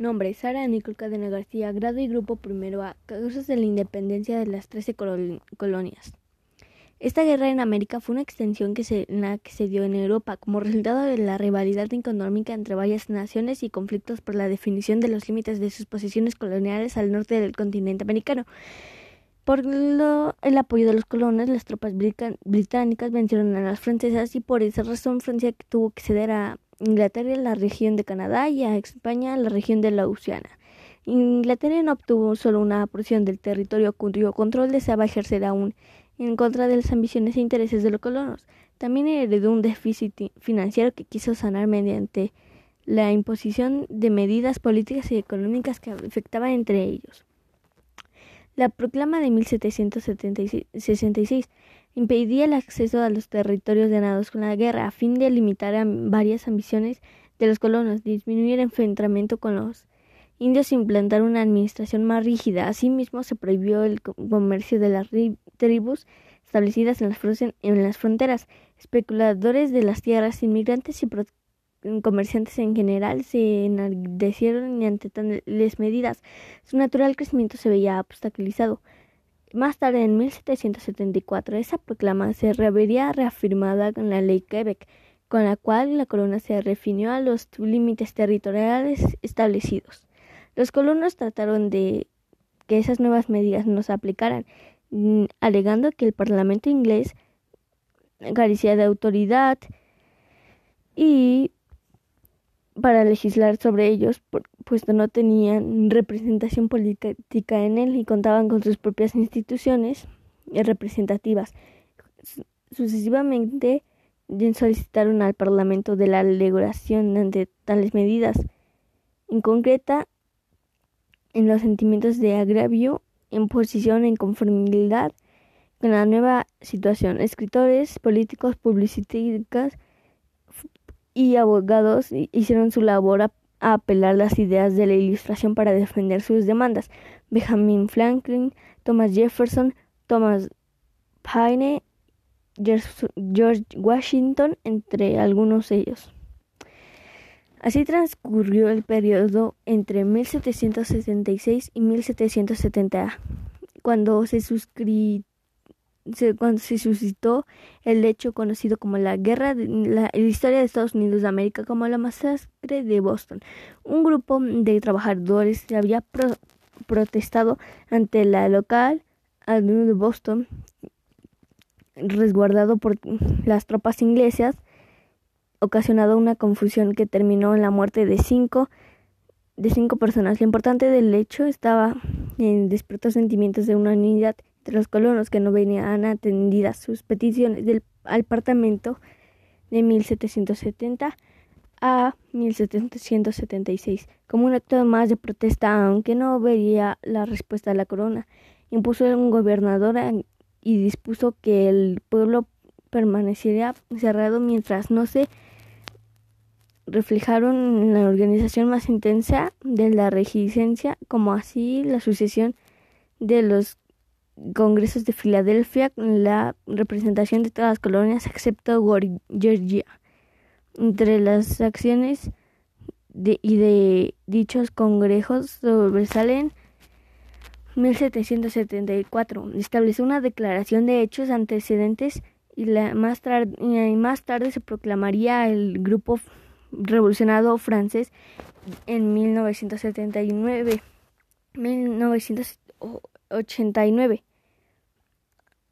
Nombre: Sara Nicole Cadena García, grado y grupo primero A, causas de la independencia de las trece colonias. Esta guerra en América fue una extensión que se, la dio en Europa como resultado de la rivalidad económica entre varias naciones y conflictos por la definición de los límites de sus posiciones coloniales al norte del continente americano. Por el apoyo de los colonos, las tropas británicas vencieron a las francesas y por esa razón Francia tuvo que ceder a Inglaterra la región de Canadá y a España la región de Louisiana. Inglaterra no obtuvo solo una porción del territorio cuyo control deseaba ejercer aún en contra de las ambiciones e intereses de los colonos. También heredó un déficit financiero que quiso sanar mediante la imposición de medidas políticas y económicas que afectaban entre ellos. La proclama de 1766 impedía el acceso a los territorios ganados con la guerra a fin de limitar varias ambiciones de los colonos, disminuir el enfrentamiento con los indios e implantar una administración más rígida. Asimismo, se prohibió el comercio de las tribus establecidas en las, en las fronteras. Especuladores de las tierras, inmigrantes y comerciantes en general se enardecieron ante tales medidas. Su natural crecimiento se veía obstaculizado. Más tarde, en 1774, esa proclama se vería reafirmada con la ley Quebec, con la cual la corona se refirió a los límites territoriales establecidos. Los colonos trataron de que esas nuevas medidas no se aplicaran, mm, alegando que el Parlamento inglés carecía de autoridad y para legislar sobre ellos, puesto no tenían representación política en él y contaban con sus propias instituciones representativas. Sucesivamente solicitaron al Parlamento de la alegación ante tales medidas. En concreta, en los sentimientos de agravio, en posición en conformidad con la nueva situación. Escritores, políticos, publicistas, y abogados hicieron su labor a, apelar las ideas de la Ilustración para defender sus demandas. Benjamin Franklin, Thomas Jefferson, Thomas Paine, George Washington, entre algunos de ellos. Así transcurrió el periodo entre 1766 y 1770, cuando se suscribió cuando se suscitó el hecho conocido como la guerra de la, historia de Estados Unidos de América como la masacre de Boston. Un grupo de trabajadores había protestado ante la local de Boston resguardado por las tropas inglesas ocasionado una confusión que terminó en la muerte de cinco de cinco personas. Lo importante del hecho estaba en despertar sentimientos de una unidad entre los colonos que no venían atendidas sus peticiones del Parlamento de 1770 a 1776 como un acto más de protesta, aunque no veía la respuesta de la corona. Impuso un gobernador y dispuso que el pueblo permaneciera cerrado mientras no se reflejaron en la organización más intensa de la regencia, como así la sucesión de los congresos de Filadelfia la representación de todas las colonias excepto Georgia. Entre las acciones de, y de dichos congresos sobresalen 1774. Estableció una declaración de hechos antecedentes y, la más, y más tarde se proclamaría el grupo revolucionario francés en 1979. 1989.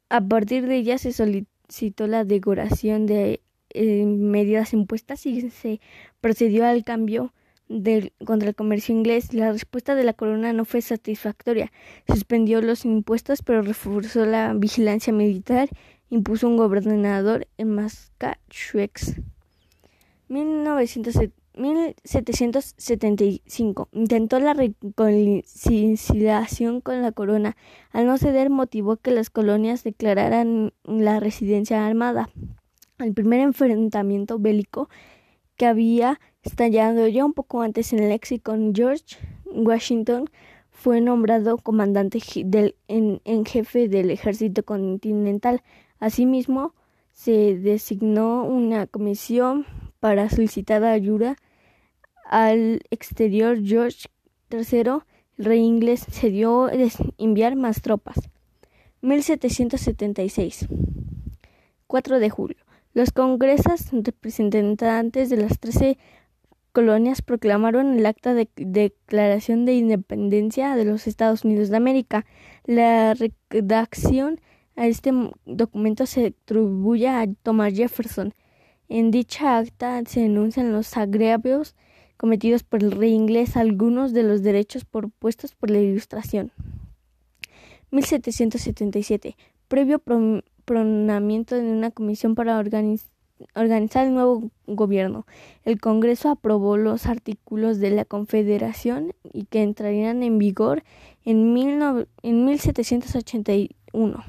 A partir de ella se solicitó la decoración de eh, medidas impuestas y se procedió al cambio del, contra el comercio inglés. La respuesta de la corona no fue satisfactoria. Suspendió los impuestos, pero reforzó la vigilancia militar, impuso un gobernador en Massachusetts. 1775 intentó la reconciliación con la corona. Al no ceder, motivó que las colonias declararan la residencia armada. El primer enfrentamiento bélico que había estallado ya un poco antes en el George Washington fue nombrado comandante en, en jefe del ejército continental. Asimismo, se designó una comisión para solicitar ayuda al exterior George III, rey inglés cedió enviar más tropas. 1776. 4 de julio. Los congresos representantes de las trece colonias proclamaron el acta de declaración de independencia de los Estados Unidos de América. La redacción a este documento se atribuye a Thomas Jefferson. En dicha acta se denuncian los agravios cometidos por el rey inglés, algunos de los derechos propuestos por la Ilustración. 1777. Previo pronamiento de una comisión para organizar el nuevo gobierno, el Congreso aprobó los artículos de la Confederación y que entrarían en vigor en, en 1781.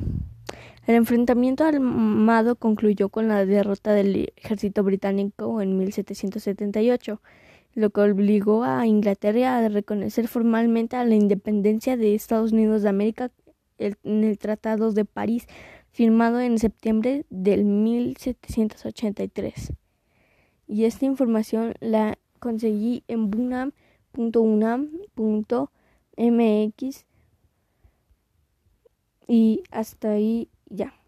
El enfrentamiento armado concluyó con la derrota del ejército británico en 1778, lo que obligó a Inglaterra a reconocer formalmente a la independencia de Estados Unidos de América en el Tratado de París, firmado en septiembre del 1783. Y esta información la conseguí en bunam.unam.mx y hasta ahí ya.